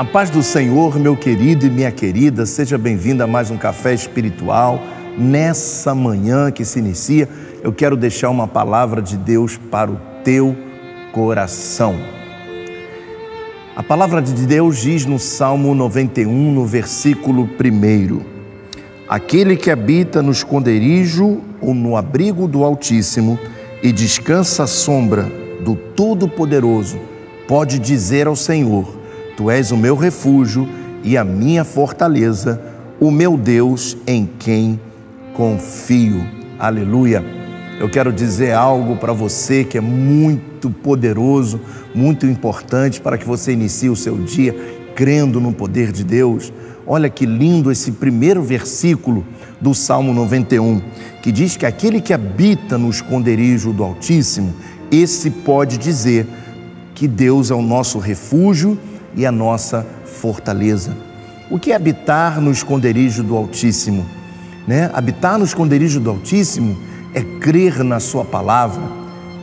A paz do Senhor, meu querido e minha querida, seja bem-vindo a mais um café espiritual. Nessa manhã que se inicia, eu quero deixar uma palavra de Deus para o teu coração. A palavra de Deus diz no Salmo 91, no versículo 1: Aquele que habita no esconderijo ou no abrigo do Altíssimo e descansa à sombra do Todo-Poderoso, pode dizer ao Senhor: Tu és o meu refúgio e a minha fortaleza, o meu Deus em quem confio. Aleluia. Eu quero dizer algo para você que é muito poderoso, muito importante para que você inicie o seu dia crendo no poder de Deus. Olha que lindo esse primeiro versículo do Salmo 91, que diz que aquele que habita no esconderijo do Altíssimo, esse pode dizer que Deus é o nosso refúgio e a nossa fortaleza. O que é habitar no esconderijo do Altíssimo? Né? Habitar no esconderijo do Altíssimo é crer na Sua palavra,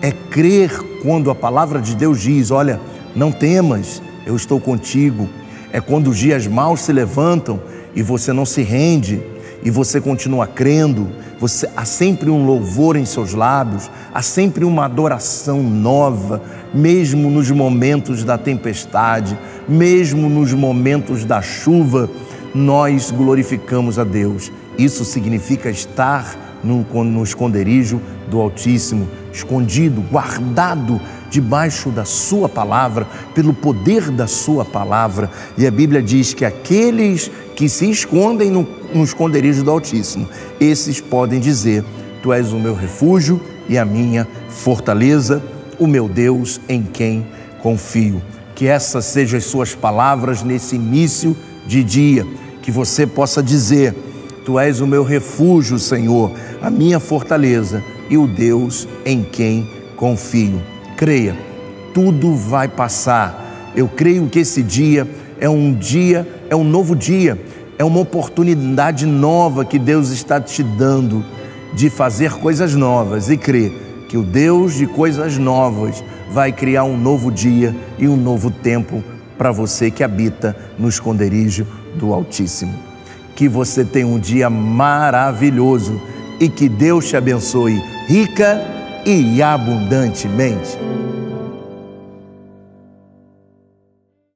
é crer quando a palavra de Deus diz: Olha, não temas, eu estou contigo. É quando os dias maus se levantam e você não se rende e você continua crendo, você, há sempre um louvor em seus lábios, há sempre uma adoração nova, mesmo nos momentos da tempestade, mesmo nos momentos da chuva, nós glorificamos a Deus. Isso significa estar no, no esconderijo do Altíssimo, escondido, guardado debaixo da Sua palavra, pelo poder da Sua palavra. E a Bíblia diz que aqueles que se escondem no, no esconderijo do Altíssimo, esses podem dizer: Tu és o meu refúgio e a minha fortaleza, o meu Deus em quem confio. Que essas sejam as suas palavras nesse início de dia, que você possa dizer: Tu és o meu refúgio, Senhor, a minha fortaleza e o Deus em quem confio. Creia, tudo vai passar. Eu creio que esse dia é um dia, é um novo dia, é uma oportunidade nova que Deus está te dando de fazer coisas novas e crer que o Deus de coisas novas vai criar um novo dia e um novo tempo para você que habita no esconderijo do Altíssimo que você tenha um dia maravilhoso e que Deus te abençoe rica e abundantemente.